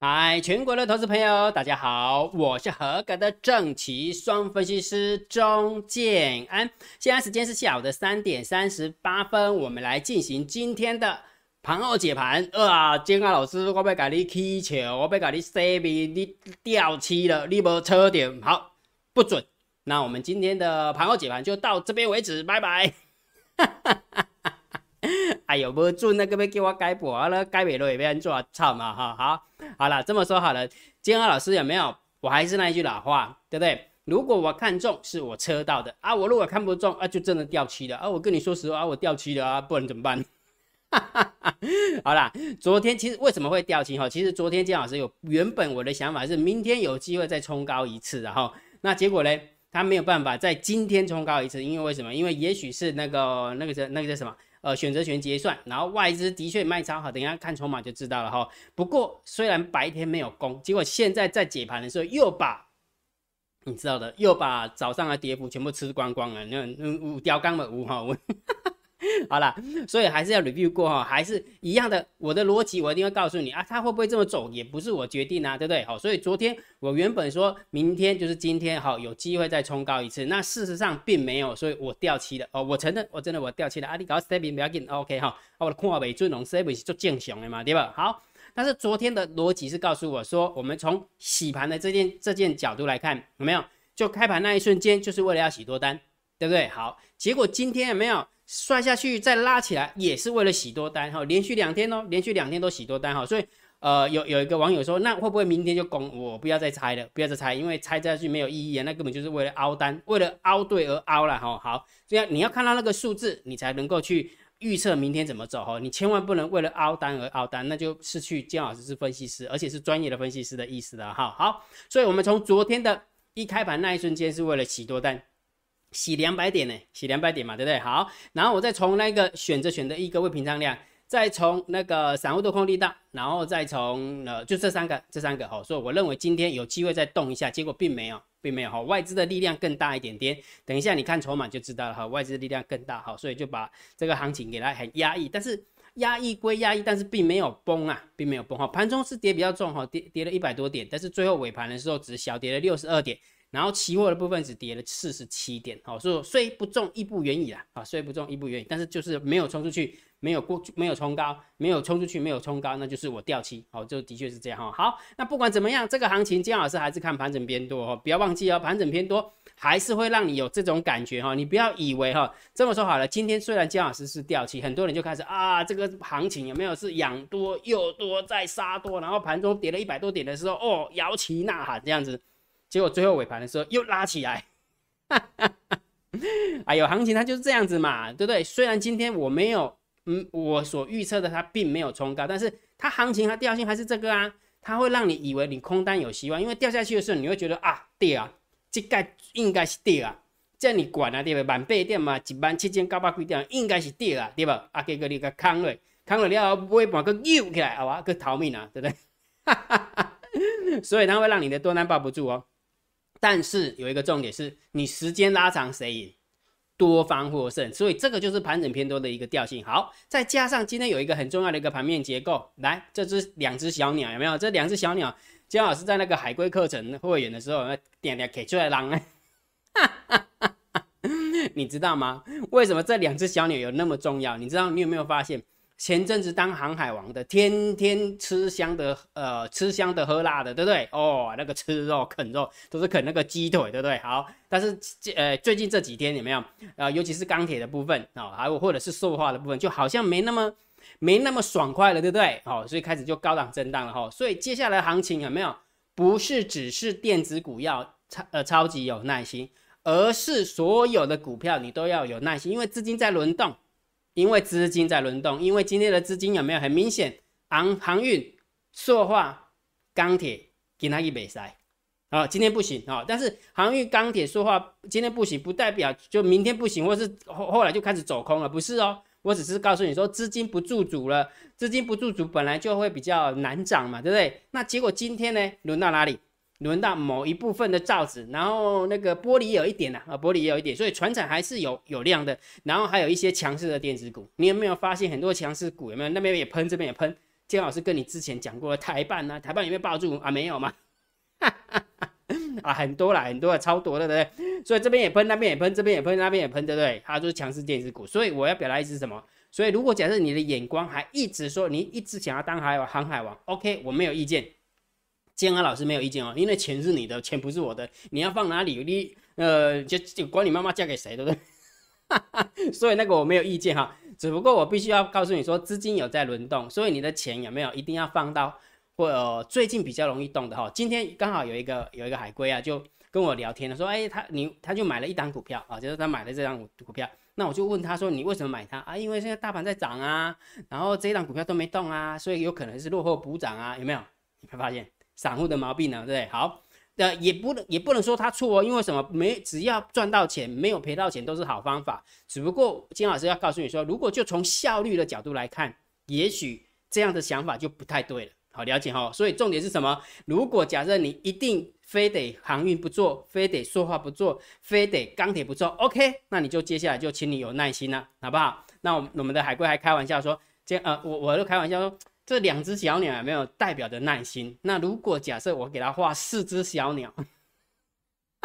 嗨，全国的投资朋友，大家好，我是合格的正奇双分析师钟建安。现在时间是下午的三点三十八分，我们来进行今天的盘后解盘。啊，建安老师，我要给你踢球，我要给你 C B，你掉漆了，你无车点，好不准。那我们今天的盘后解盘就到这边为止，拜拜。哈哈哈哎呦，无准那个要叫我改播了，改不落也安做操嘛哈。好，好了，这么说好了，金安老师有没有？我还是那一句老话，对不对？如果我看中是我车到的啊，我如果看不中啊，就真的掉漆了啊。我跟你说实话，我掉漆了啊，不然怎么办？哈哈哈好啦，昨天其实为什么会掉漆哈？其实昨天金老师有原本我的想法是明天有机会再冲高一次，然后那结果呢，他没有办法在今天冲高一次，因为为什么？因为也许是那个那个叫那个叫什么？呃，选择权结算，然后外资的确卖超好，等一下看筹码就知道了哈。不过虽然白天没有攻，结果现在在解盘的时候又把，你知道的，又把早上的跌幅全部吃光光了。那五雕钢的五哈。好了，所以还是要 review 过哈，还是一样的，我的逻辑我一定会告诉你啊，它会不会这么走也不是我决定啊，对不对？好，所以昨天我原本说明天就是今天，哈，有机会再冲高一次，那事实上并没有，所以我掉期了哦，我承认我真的我掉期了啊，你搞 stepping 不要紧，OK 哈，我的看尾尊龙 stepping 是做正常的嘛，对吧？好，但是昨天的逻辑是告诉我说，我们从洗盘的这件这件角度来看，有没有？就开盘那一瞬间就是为了要洗多单，对不对？好，结果今天有没有？摔下去再拉起来，也是为了洗多单哈，连续两天哦，连续两天都洗多单哈，所以呃有有一个网友说，那会不会明天就攻？我不要再猜了，不要再猜，因为猜下去没有意义啊，那根本就是为了凹单，为了凹对而凹了哈。好，这样你要看到那个数字，你才能够去预测明天怎么走哈，你千万不能为了凹单而凹单，那就失去姜老师是分析师，而且是专业的分析师的意思了哈。好，所以我们从昨天的一开盘那一瞬间是为了洗多单。洗两百点呢，洗两百点嘛，对不对？好，然后我再从那个选择选的一个未平仓量，再从那个散户的空力道，然后再从呃，就这三个，这三个哈，所以我认为今天有机会再动一下，结果并没有，并没有哈，外资的力量更大一点点。等一下你看筹码就知道了哈，外资力量更大哈，所以就把这个行情给它很压抑，但是压抑归压抑，但是并没有崩啊，并没有崩哈，盘中是跌比较重哈，跌跌了一百多点，但是最后尾盘的时候只小跌了六十二点。然后期货的部分只跌了四十七点，好，所以虽不中亦不远矣啦，啊，虽不中亦不远矣，但是就是没有冲出去，没有过，没有冲高，没有冲出去，没有冲高，那就是我掉期，好，就的确是这样哈。好，那不管怎么样，这个行情姜老师还是看盘整偏多哦，不要忘记哦，盘整偏多还是会让你有这种感觉哈，你不要以为哈，这么说好了，今天虽然姜老师是掉期，很多人就开始啊，这个行情有没有是养多又多再杀多，然后盘中跌了一百多点的时候，哦，摇旗呐喊这样子。结果最后尾盘的时候又拉起来，哎呦，行情它就是这样子嘛，对不对？虽然今天我没有，嗯，我所预测的它并没有冲高，但是它行情它调性还是这个啊，它会让你以为你空单有希望，因为掉下去的时候你会觉得啊跌啊，这该应该是跌啊，这你管啊对吧？万八点嘛，一万七千九百几点应该是跌啊，对吧？啊，结果你个扛了，扛了了后尾盘个扭起来，好吧，个逃命啊，对不对？所以它会让你的多单抱不住哦。但是有一个重点是，你时间拉长谁赢，多方获胜，所以这个就是盘整偏多的一个调性。好，再加上今天有一个很重要的一个盘面结构，来，这只两只小鸟有没有？这两只小鸟，姜老师在那个海龟课程会员的时候，点点给出来浪哎，你知道吗？为什么这两只小鸟有那么重要？你知道你有没有发现？前阵子当航海王的，天天吃香的，呃，吃香的喝辣的，对不对？哦，那个吃肉啃肉都是啃那个鸡腿，对不对？好，但是呃，最近这几天有没有？呃，尤其是钢铁的部分啊，还有或者是塑化的部分，就好像没那么没那么爽快了，对不对？好，所以开始就高档震荡了哈。所以接下来行情有没有？不是只是电子股要超呃超级有耐心，而是所有的股票你都要有耐心，因为资金在轮动。因为资金在轮动，因为今天的资金有没有很明显？航航运、塑化、钢铁给它一比赛，啊，今天不行啊。但是航运、钢铁、塑化今天不行，不代表就明天不行，或是后后来就开始走空了，不是哦。我只是告诉你说，资金不驻足了，资金不驻足本来就会比较难涨嘛，对不对？那结果今天呢，轮到哪里？轮到某一部分的罩子，然后那个玻璃有一点呐，啊，玻璃也有一点，所以船产还是有有量的，然后还有一些强势的电子股，你有没有发现很多强势股有没有？那边也喷，这边也喷，姜老师跟你之前讲过的台办呢？台办有没有抱住啊？没有吗？啊，很多啦，很多了，超多的，对不对？所以这边也喷，那边也喷，这边也喷，那边也喷，对不对？它就是强势电子股。所以我要表达意思是什么？所以如果假设你的眼光还一直说你一直想要当海王航海王，OK，我没有意见。建安老师没有意见哦，因为钱是你的，钱不是我的，你要放哪里？你呃，就就管你妈妈嫁给谁，对不对？所以那个我没有意见哈，只不过我必须要告诉你说，资金有在轮动，所以你的钱有没有一定要放到或最近比较容易动的哈。今天刚好有一个有一个海龟啊，就跟我聊天了，说哎，他你他就买了一档股票啊，就是他买了这张股票，那我就问他说，你为什么买它啊？因为现在大盘在涨啊，然后这一档股票都没动啊，所以有可能是落后补涨啊，有没有？你会发现？散户的毛病呢，对不对？好，呃，也不能也不能说他错哦，因为什么？没只要赚到钱，没有赔到钱都是好方法。只不过金老师要告诉你说，如果就从效率的角度来看，也许这样的想法就不太对了。好，了解哈。所以重点是什么？如果假设你一定非得航运不做，非得说话不做，非得钢铁不做，OK，那你就接下来就请你有耐心了，好不好？那我我们的海龟还开玩笑说，这呃，我我都开玩笑说。这两只小鸟有没有代表的耐心？那如果假设我给他画四只小鸟，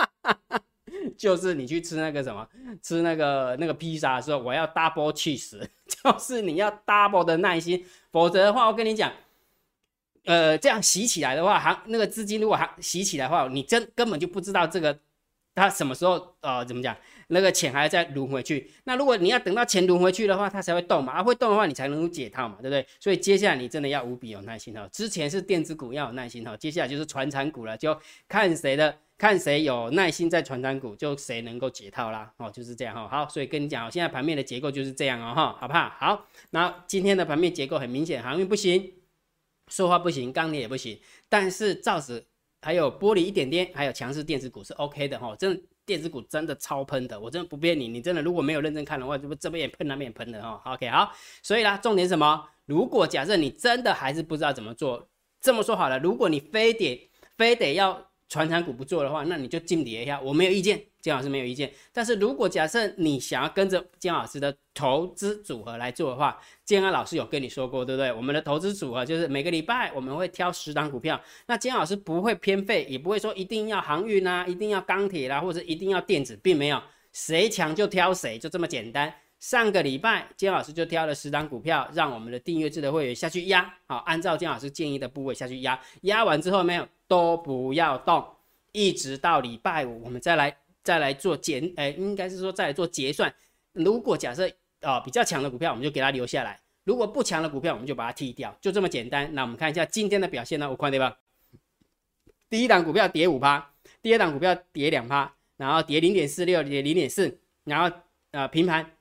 就是你去吃那个什么，吃那个那个披萨的时候，我要 double cheese，就是你要 double 的耐心，否则的话，我跟你讲，呃，这样洗起来的话，还那个资金如果还洗起来的话，你真根本就不知道这个它什么时候呃怎么讲。那个钱还要再轮回去，那如果你要等到钱轮回去的话，它才会动嘛，啊会动的话，你才能够解套嘛，对不对？所以接下来你真的要无比有耐心哦。之前是电子股要有耐心哈，接下来就是传产股了，就看谁的，看谁有耐心在传产股，就谁能够解套啦。哦，就是这样哈。好，所以跟你讲哦，现在盘面的结构就是这样哦哈，好不好？好，那今天的盘面结构很明显，航运不行，说话不行，钢铁也不行，但是造纸还有玻璃一点点，还有强势电子股是 OK 的哈，真。电子股真的超喷的，我真的不骗你，你真的如果没有认真看的话，这不这边也喷，那边也喷的哈。OK，好，所以啦，重点什么？如果假设你真的还是不知道怎么做，这么说好了，如果你非得非得要。传产股不做的话，那你就进底一下，我没有意见，姜老师没有意见。但是如果假设你想要跟着姜老师的投资组合来做的话，姜老师有跟你说过，对不对？我们的投资组合就是每个礼拜我们会挑十档股票，那姜老师不会偏废，也不会说一定要航运啊，一定要钢铁啦，或者一定要电子，并没有，谁强就挑谁，就这么简单。上个礼拜姜老师就挑了十档股票，让我们的订阅制的会员下去压，好，按照姜老师建议的部位下去压，压完之后没有。都不要动，一直到礼拜五，我们再来再来做减，哎，应该是说再来做结算。如果假设啊比较强的股票，我们就给它留下来；如果不强的股票，我们就把它剔掉，就这么简单。那我们看一下今天的表现呢？我看对吧？第一档股票跌五趴，第二档股票跌两趴，然后跌零点四六，跌零点四，然后呃平盘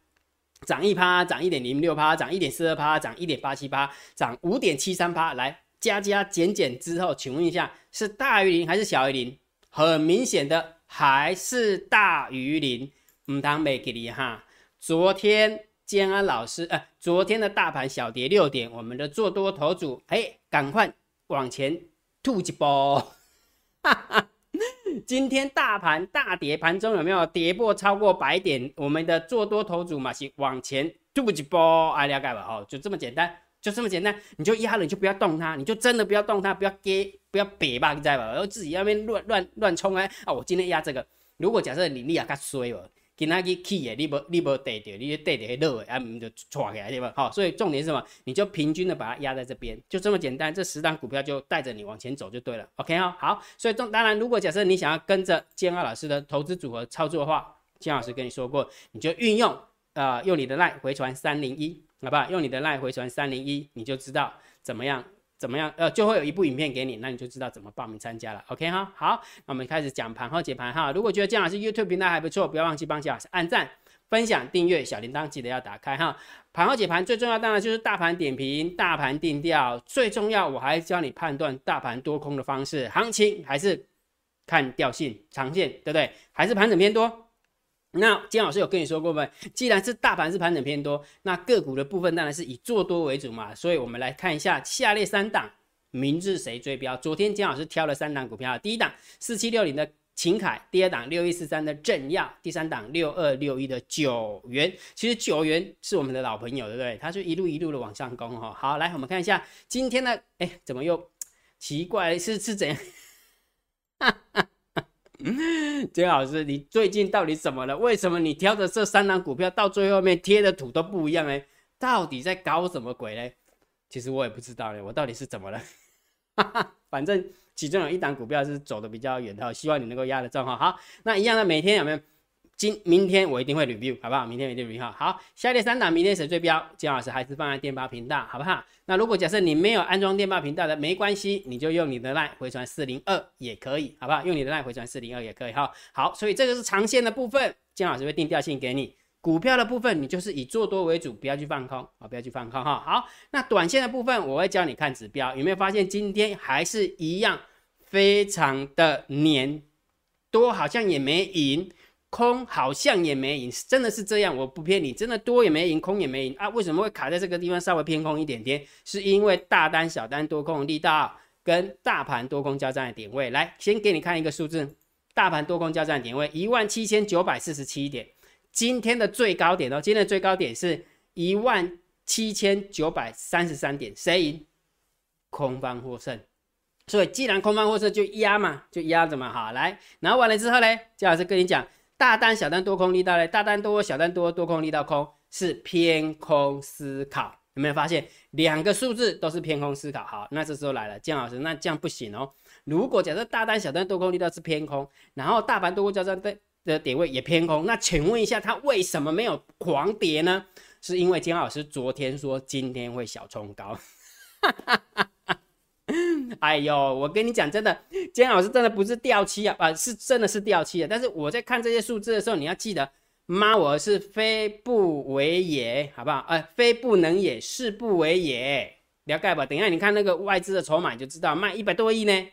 涨一趴，涨一点零六趴，涨一点四二趴，涨一点八七趴，涨五点七三趴，来。加加减减之后，请问一下，是大于零还是小于零？很明显的还是大于零。唔当没给你哈。昨天建安老师，呃，昨天的大盘小跌六点，我们的做多头组，哎，赶快往前吐一波。哈哈，今天大盘大跌，盘中有没有跌破超过百点？我们的做多头组嘛，是往前吐一波，哎，了解吧？哦，就这么简单。就这么简单，你就压了，你就不要动它，你就真的不要动它，不要给，不要瘪吧，你知道吧？然后自己那边乱乱乱冲啊！啊，我今天压这个，如果假设你你也较衰哦，今仔日起的，你无你无跌掉，你跌掉落的，啊，唔就错起来对吧？好，所以重点是什么？你就平均的把它压在这边，就这么简单，这十档股票就带着你往前走就对了。OK 哈，好，所以重当然，如果假设你想要跟着建二老师的投资组合操作的话，建老师跟你说过，你就运用啊，用你的奈回传三零一。好不好？用你的赖回传三零一，你就知道怎么样，怎么样，呃，就会有一部影片给你，那你就知道怎么报名参加了。OK 哈，好，那我们开始讲盘后解盘哈。如果觉得姜老师 YouTube 频道还不错，不要忘记帮姜老师按赞、分享、订阅，小铃铛记得要打开哈。盘后解盘最重要当然就是大盘点评、大盘定调，最重要我还教你判断大盘多空的方式，行情还是看调性、长线，对不对？还是盘整偏多。那金老师有跟你说过没？既然是大盘是盘整偏多，那个股的部分当然是以做多为主嘛。所以我们来看一下下列三档，明日谁追标？昨天金老师挑了三档股票，第一档四七六零的秦凯，第二档六一四三的正耀，第三档六二六一的九元。其实九元是我们的老朋友，对不对？它就一路一路的往上攻哈。好，来我们看一下今天的，哎，怎么又奇怪？是是怎样？嗯金老师，你最近到底怎么了？为什么你挑的这三档股票到最后面贴的图都不一样呢？到底在搞什么鬼呢？其实我也不知道呢，我到底是怎么了？哈 哈反正其中有一档股票是走的比较远的，希望你能够压得中哈。好，那一样的，每天有没有？今明天我一定会 review，好不好？明天一定 review 好。下列三档明天谁最标？姜老师还是放在电报频道，好不好？那如果假设你没有安装电报频道的，没关系，你就用你的 line 回传四零二也可以，好不好？用你的 line 回传四零二也可以哈。好，所以这个是长线的部分，姜老师会定调性给你。股票的部分，你就是以做多为主，不要去放空啊，不要去放空哈。好，那短线的部分，我会教你看指标，有没有发现今天还是一样，非常的黏，多好像也没赢。空好像也没赢，真的是这样，我不骗你，真的多也没赢，空也没赢啊！为什么会卡在这个地方稍微偏空一点点？是因为大单、小单多空力道跟大盘多空交战的点位。来，先给你看一个数字，大盘多空交战的点位一万七千九百四十七点，今天的最高点哦，今天的最高点是一万七千九百三十三点，谁赢？空方获胜。所以既然空方获胜，就压嘛，就压着嘛，好来，然后完了之后呢，姜老师跟你讲。大单、小单多空力道嘞，大单多、小单多，多空力道空是偏空思考，有没有发现两个数字都是偏空思考？好，那这时候来了，姜老师，那这样不行哦。如果假设大单、小单多空力道是偏空，然后大盘多空交战的的点位也偏空，那请问一下，它为什么没有狂跌呢？是因为姜老师昨天说今天会小冲高。哎呦，我跟你讲，真的，姜老师真的不是掉漆啊，啊，是真的是掉漆的。但是我在看这些数字的时候，你要记得，妈，我是非不为也，好不好？呃，非不能也，是不为也，了解吧？等一下你看那个外资的筹码，就知道卖一百多亿呢。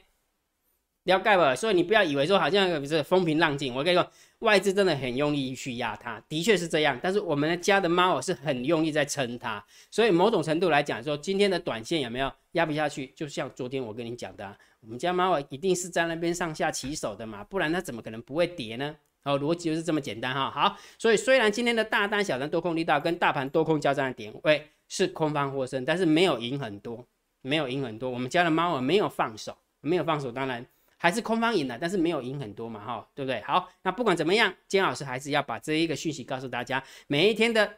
了解吧？所以你不要以为说好像是风平浪静。我跟你说，外资真的很用力去压它，的确是这样。但是我们家的猫儿是很用力在撑它，所以某种程度来讲，说今天的短线有没有压不下去？就像昨天我跟你讲的，我们家猫儿一定是在那边上下起手的嘛，不然它怎么可能不会跌呢？哦，逻辑就是这么简单哈。好，所以虽然今天的大单、小单多空力道跟大盘多空交战的点位是空方获胜，但是没有赢很多，没有赢很多。我们家的猫儿没有放手，没有放手，当然。还是空方赢了，但是没有赢很多嘛，哈，对不对？好，那不管怎么样，金老师还是要把这一个讯息告诉大家，每一天的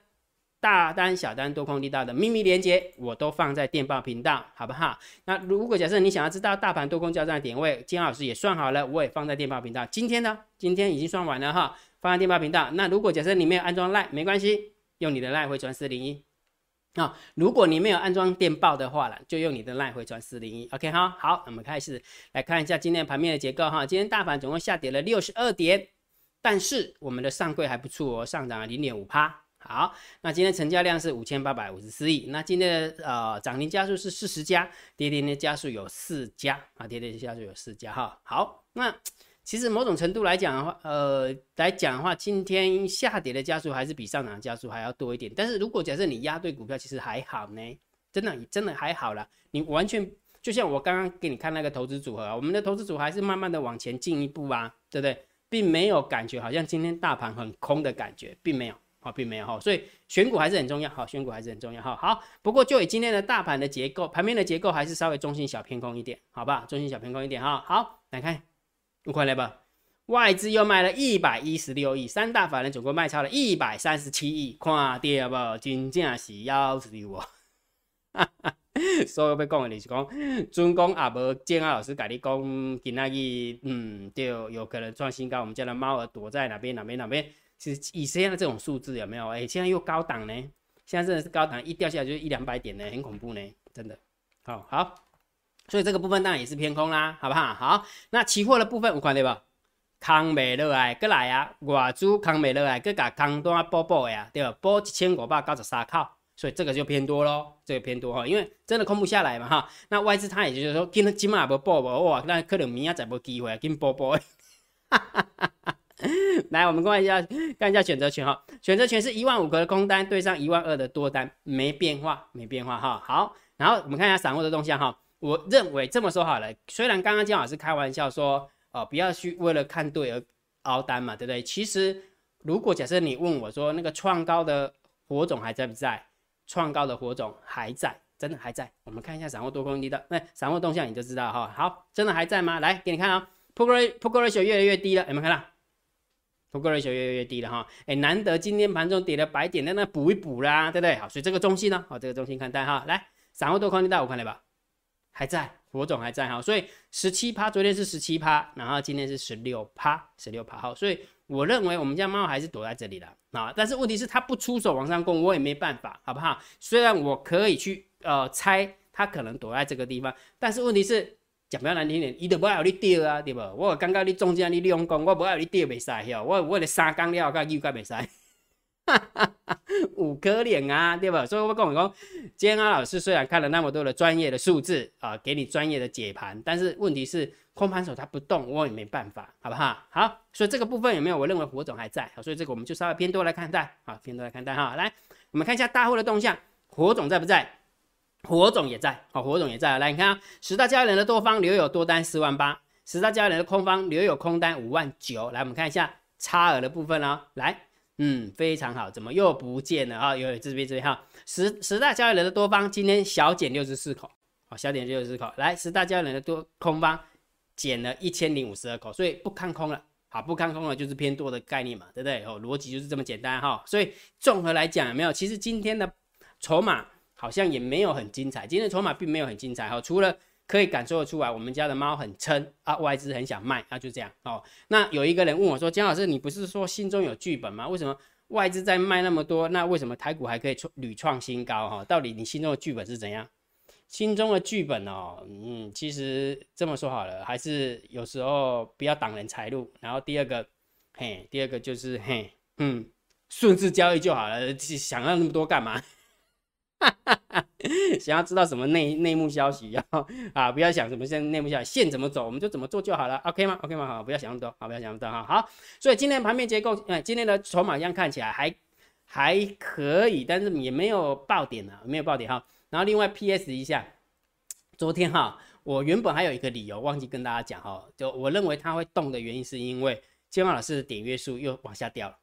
大单、小单、多空力道的秘密连接，我都放在电报频道，好不好？那如果假设你想要知道大盘多空交战的点位，金老师也算好了，我也放在电报频道。今天呢，今天已经算完了哈，放在电报频道。那如果假设你没有安装 Line，没关系，用你的 Line 回传四零一。啊，如果你没有安装电报的话了，就用你的 LINE 回传四零一，OK 哈。好，我们开始来看一下今天盘面的结构哈。今天大盘总共下跌了六十二点，但是我们的上柜还不错哦，上涨了零点五趴。好，那今天成交量是五千八百五十四亿，那今天的呃涨停加速是四十家，跌停的加速有四家啊，跌停加速有四家哈。好，那。其实某种程度来讲的话，呃，来讲的话，今天下跌的加速还是比上涨加速还要多一点。但是如果假设你压对股票，其实还好呢，真的真的还好啦。你完全就像我刚刚给你看那个投资组合，我们的投资组还是慢慢的往前进一步啊，对不对？并没有感觉好像今天大盘很空的感觉，并没有啊，并没有哈。所以选股还是很重要，好，选股还是很重要哈。好，不过就以今天的大盘的结构，盘面的结构还是稍微中性小偏空一点，好吧？中性小偏空一点哈。好，来看。五块来吧，外资又卖了一百一十六亿，三大法人总共卖超了一百三十七亿，看跌不？真正是要死我！所以要讲的就是讲，准讲也无建安老师跟你讲，今仔日嗯，就有可能创新高。我们家的猫儿躲在哪边？哪边？哪边？是以现在这种数字有没有？哎，现在又高档呢？现在真的是高档，一掉下来就一两百点呢，很恐怖呢，真的。好好。所以这个部分当然也是偏空啦，好不好？好，那期货的部分有看对不？康美乐爱过来啊，外资康美乐爱搁甲空单补补呀，对吧？补一千五百九十三口，所以这个就偏多咯，这个偏多哈，因为真的空不下来嘛哈。那外资它也就是说，今今嘛无补无哇，那可能明仔再无机会，紧补补。来，我们看一下，看一下选择权哈，选择权是一万五的空单对上一万二的多单，没变化，没变化哈。好，然后我们看一下散户的动向哈。我认为这么说好了，虽然刚刚姜老师开玩笑说，哦，不要去为了看对而熬单嘛，对不对？其实如果假设你问我说那个创高的火种还在不在？创高的火种还在，真的还在。我们看一下散户多空力的，那散户动向你就知道哈。好，真的还在吗？来给你看啊，Put Put Ratio 越来越低了，有没有看到？Put Ratio 越来越低了哈。哎，难得今天盘中跌了百点，那那补一补啦，对不对？好，所以这个中性呢，好，这个中性看待哈。来，散户多空力大，我看了吧？还在，火种还在哈。所以十七趴，昨天是十七趴，然后今天是十六趴，十六趴好，所以。我认为我们家猫还是躲在这里的啊，但是问题是它不出手往上攻，我也没办法，好不好？虽然我可以去呃猜它可能躲在这个地方，但是问题是讲比较难听点，伊都不爱你钓啊，对不？我刚刚你中间你利用功，我不爱你钓袂使哟，我我的三缸料甲又甲袂使。五颗脸啊，对吧？所以我跟我讲，今天阿老师虽然看了那么多的专业的数字啊，给你专业的解盘，但是问题是空盘手他不动，我也没办法，好不好？好，所以这个部分有没有？我认为火种还在，所以这个我们就稍微偏多来看待，好，偏多来看待哈。来，我们看一下大户的动向，火种在不在？火种也在，好，火种也在。来，你看啊，十大交易人的多方留有多单四万八，十大交易人的空方留有空单五万九。来，我们看一下差额的部分哦，来。嗯，非常好，怎么又不见了啊？有这边这边哈，十十大交易人的多方今天小减六十四口，好，小减六十四口。来，十大交易人的多空方减了一千零五十二口，所以不看空了，好，不看空了就是偏多的概念嘛，对不对？哦，逻辑就是这么简单哈。所以综合来讲，有没有？其实今天的筹码好像也没有很精彩，今天的筹码并没有很精彩哈，除了。可以感受得出来，我们家的猫很撑啊，外资很想卖，那就这样哦。那有一个人问我说：“姜老师，你不是说心中有剧本吗？为什么外资在卖那么多？那为什么台股还可以创屡创新高？哈，到底你心中的剧本是怎样？心中的剧本哦，嗯，其实这么说好了，还是有时候不要挡人财路。然后第二个，嘿，第二个就是嘿，嗯，顺势交易就好了，想要那么多干嘛？”哈 想要知道什么内内幕消息，要啊，不要想什么现内幕消息，线怎么走我们就怎么做就好了，OK 吗？OK 吗？好，不要想那么多，好，不要想那么多哈。好，所以今天盘面结构，哎，今天的筹码样看起来还还可以，但是也没有爆点啊，没有爆点哈。然后另外 PS 一下，昨天哈，我原本还有一个理由忘记跟大家讲哈，就我认为它会动的原因是因为建华老师的点约数又往下掉了。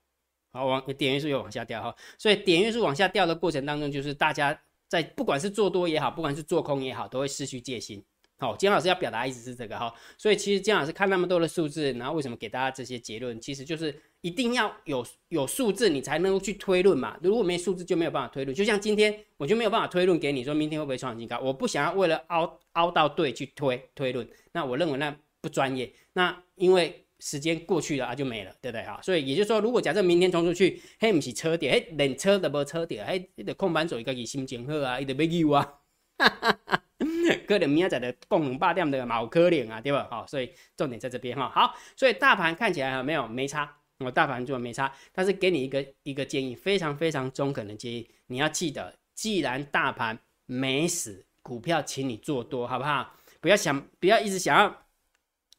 好，往点阅数又往下掉哈，所以点阅数往下掉的过程当中，就是大家在不管是做多也好，不管是做空也好，都会失去戒心。好，姜老师要表达意思是这个哈，所以其实姜老师看那么多的数字，然后为什么给大家这些结论，其实就是一定要有有数字，你才能够去推论嘛。如果没数字，就没有办法推论。就像今天我就没有办法推论给你说明天会不会创新高，我不想要为了凹凹到对去推推论，那我认为那不专业。那因为。时间过去了啊，就没了，对不对哈？所以也就是说，如果假设明天冲出去，嘿，不是车跌，嘿，冷车都无车跌，嘿，你的空盘手伊家己心情好啊，伊就要救啊，哈哈哈。可能明仔的共两百点的毛可怜啊，对吧？好，所以重点在这边哈。好，所以大盘看起来有没有没差？我大盘做没差，但是给你一个一个建议，非常非常中肯的建议，你要记得，既然大盘没死，股票请你做多，好不好？不要想，不要一直想要。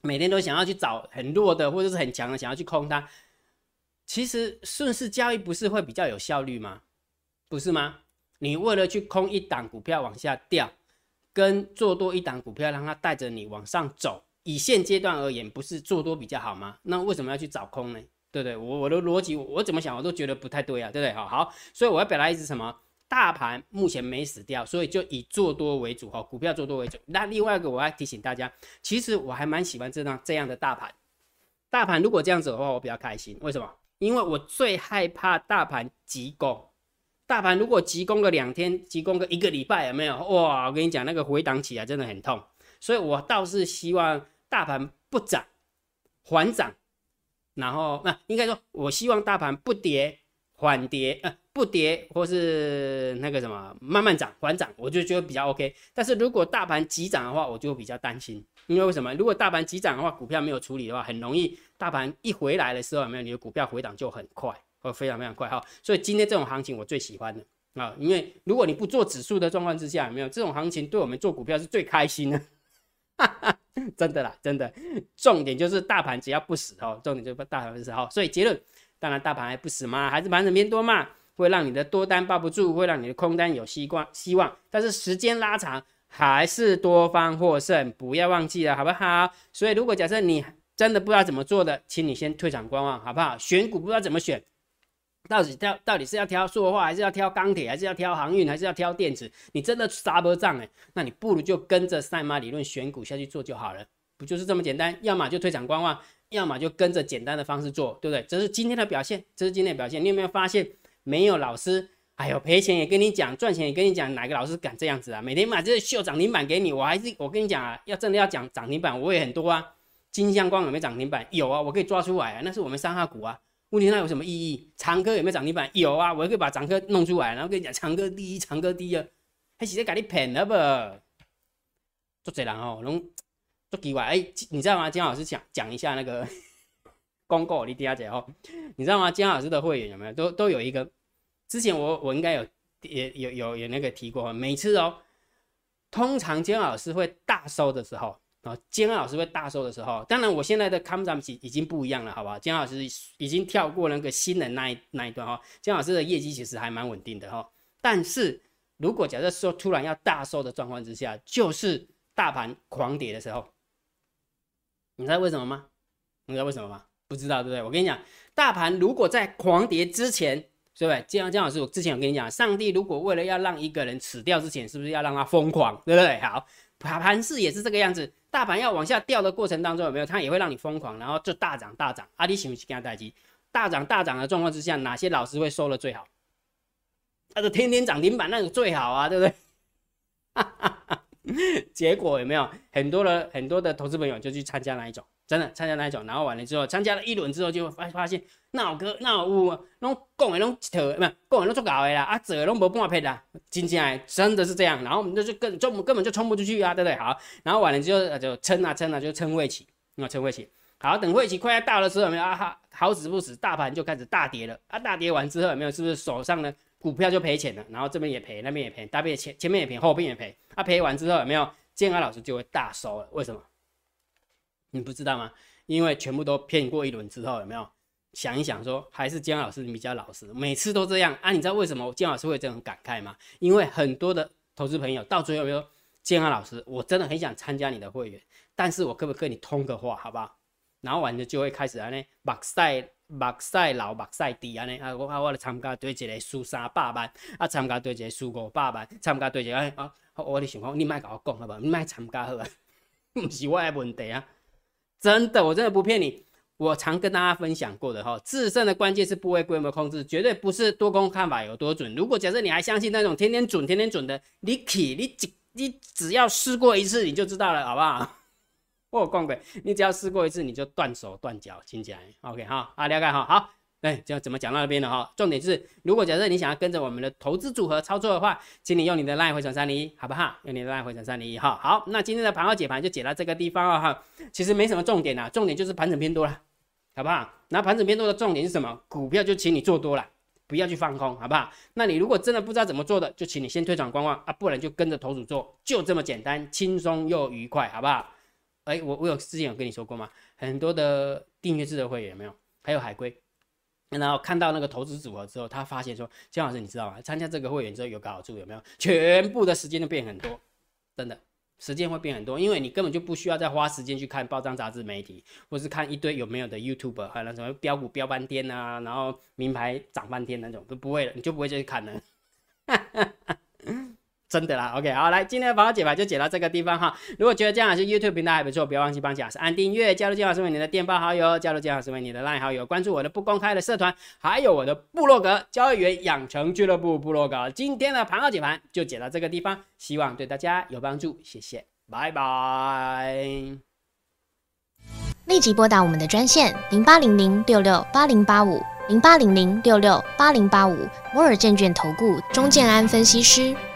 每天都想要去找很弱的或者是很强的，想要去空它。其实顺势交易不是会比较有效率吗？不是吗？你为了去空一档股票往下掉，跟做多一档股票让它带着你往上走，以现阶段而言，不是做多比较好吗？那为什么要去找空呢？对不对？我我的逻辑我怎么想我都觉得不太对啊，对不对？好好，所以我要表达意思什么？大盘目前没死掉，所以就以做多为主哈，股票做多为主。那另外一个我要提醒大家，其实我还蛮喜欢这张这样的大盘。大盘如果这样子的话，我比较开心。为什么？因为我最害怕大盘急攻。大盘如果急攻个两天，急攻个一个礼拜，有没有？哇，我跟你讲，那个回档起来真的很痛。所以我倒是希望大盘不涨，缓涨，然后那应该说，我希望大盘不跌。缓跌呃不跌或是那个什么慢慢涨缓涨，我就觉得比较 OK。但是如果大盘急涨的话，我就比较担心，因为为什么？如果大盘急涨的话，股票没有处理的话，很容易大盘一回来的时候，有没有你的股票回档就很快，会非常非常快哈。所以今天这种行情我最喜欢的啊，因为如果你不做指数的状况之下，有没有这种行情对我们做股票是最开心的，真的啦，真的。重点就是大盘只要不死哦，重点就是大盘不死哦。所以结论。当然，大盘还不死嘛，还是盘整偏多嘛，会让你的多单抱不住，会让你的空单有希望希望。但是时间拉长，还是多方获胜，不要忘记了，好不好？所以如果假设你真的不知道怎么做的，请你先退场观望，好不好？选股不知道怎么选，到底挑到底是要挑塑化，还是要挑钢铁，还是要挑航运，还是要挑电子？你真的杀不账哎，那你不如就跟着赛马理论选股下去做就好了，不就是这么简单？要么就退场观望，要么就跟着简单的方式做，对不对？这是今天的表现，这是今天的表现。你有没有发现，没有老师？哎呦，赔钱也跟你讲，赚钱也跟你讲，哪个老师敢这样子啊？每天买这秀涨停板给你，我还是我跟你讲啊，要真的要讲涨停板，我也很多啊。金相光有没有涨停板？有啊，我可以抓出来啊，那是我们三号股啊。问题那有什么意义？长科有没有涨停板？有啊，我可以把长科弄出来，然后跟你讲长科第一，长科第二，还是在给你骗了不？做这人哦，拢做奇怪。哎，你知道吗？金老师讲讲一下那个公告，你听下姐哦。你知道吗？金老师的会员有没有都都有一个？之前我我应该有也有有有那个提过，每次哦，通常姜老师会大收的时候啊，姜老师会大收的时候，当然我现在的看不上已经不一样了，好不好？姜老师已经跳过那个新的那一那一段哈，姜老师的业绩其实还蛮稳定的哈。但是如果假设说突然要大收的状况之下，就是大盘狂跌的时候，你知道为什么吗？你知道为什么吗？不知道对不对？我跟你讲，大盘如果在狂跌之前。对不对？姜姜老师，我之前有跟你讲，上帝如果为了要让一个人死掉之前，是不是要让他疯狂？对不对？好，盘盘势也是这个样子，大盘要往下掉的过程当中，有没有？它也会让你疯狂，然后就大涨大涨。阿里行不行？跟他待机，大涨大涨的状况之下，哪些老师会收的最好？那个天天涨停板那个最好啊，对不对？哈哈哈。结果有没有很多的很多的投资朋友就去参加那一种？真的参加那一种，然后完了之后，参加了一轮之后，就发发现那个那有拢讲的拢一套，没有讲的拢做搞的啦，啊做的拢无半撇啦，真正真的是这样，然后我们就就根就根本就冲不出去啊，对不对？好，然后完了之后就撑啊撑啊，就撑位起，啊撑位起，好，等位起快要到的时候，有没有啊？好好死不死，大盘就开始大跌了，啊大跌完之后，有没有是不是手上呢股票就赔钱了？然后这边也赔，那边也赔，大边前前面也赔，后边也赔，啊赔完之后有没有？建安老师就会大收了，为什么？你不知道吗？因为全部都骗过一轮之后，有没有想一想说，还是姜老师比较老实，每次都这样啊？你知道为什么姜老师会这样感慨吗？因为很多的投资朋友到最后说，建安老师，我真的很想参加你的会员，但是我可不可以跟你通个话，好不好？然后完了就会开始安尼，目赛目赛老目赛低啊呢啊，我啊我来参加对一个输三百万，啊参加对一个输五百万，参加对一个啊，我咧想讲，你莫甲我讲好不好？你莫参加好啊，不是我的问题啊。真的，我真的不骗你。我常跟大家分享过的哈，制胜的关键是部位规模控制，绝对不是多空看法有多准。如果假设你还相信那种天天准、天天准的，你起你只你只要试过一次你就知道了，好不好？我讲过，你只要试过一次你就断手断脚，听起来 OK 哈？啊，了解哈？好。哎，这样怎么讲到那边了哈？重点是，如果假设你想要跟着我们的投资组合操作的话，请你用你的 LINE 回转三零一，好不好？用你的 LINE 回转三零一哈。好，那今天的盘后解盘就解到这个地方啊哈。其实没什么重点啊，重点就是盘整偏多了，好不好？那盘整偏多的重点是什么？股票就请你做多了，不要去放空，好不好？那你如果真的不知道怎么做的，就请你先退场观望啊，不然就跟着投组做，就这么简单，轻松又愉快，好不好？哎，我我有之前有跟你说过吗？很多的订阅制的会员有没有？还有海龟。然后看到那个投资组合之后，他发现说：“姜老师，你知道吗？参加这个会员之后有个好处，有没有？全部的时间都变很多，真的，时间会变很多，因为你根本就不需要再花时间去看报章、杂志、媒体，或是看一堆有没有的 YouTube，还有那什么标股标半天啊，然后名牌涨半天那种都不会了，你就不会再去看了。真的啦，OK，好，来，今天的房号解牌就解到这个地方哈。如果觉得姜老师 YouTube 频道还不错，不要忘记帮姜老师按订阅，加入姜老师为你的电报好友，加入姜老师为你的 LINE 好友，关注我的不公开的社团，还有我的部落格交易员养成俱乐部部落格。今天的盘号解盘就解到这个地方，希望对大家有帮助，谢谢，拜拜。立即拨打我们的专线零八零零六六八零八五零八零零六六八零八五摩尔证券投顾钟建安分析师。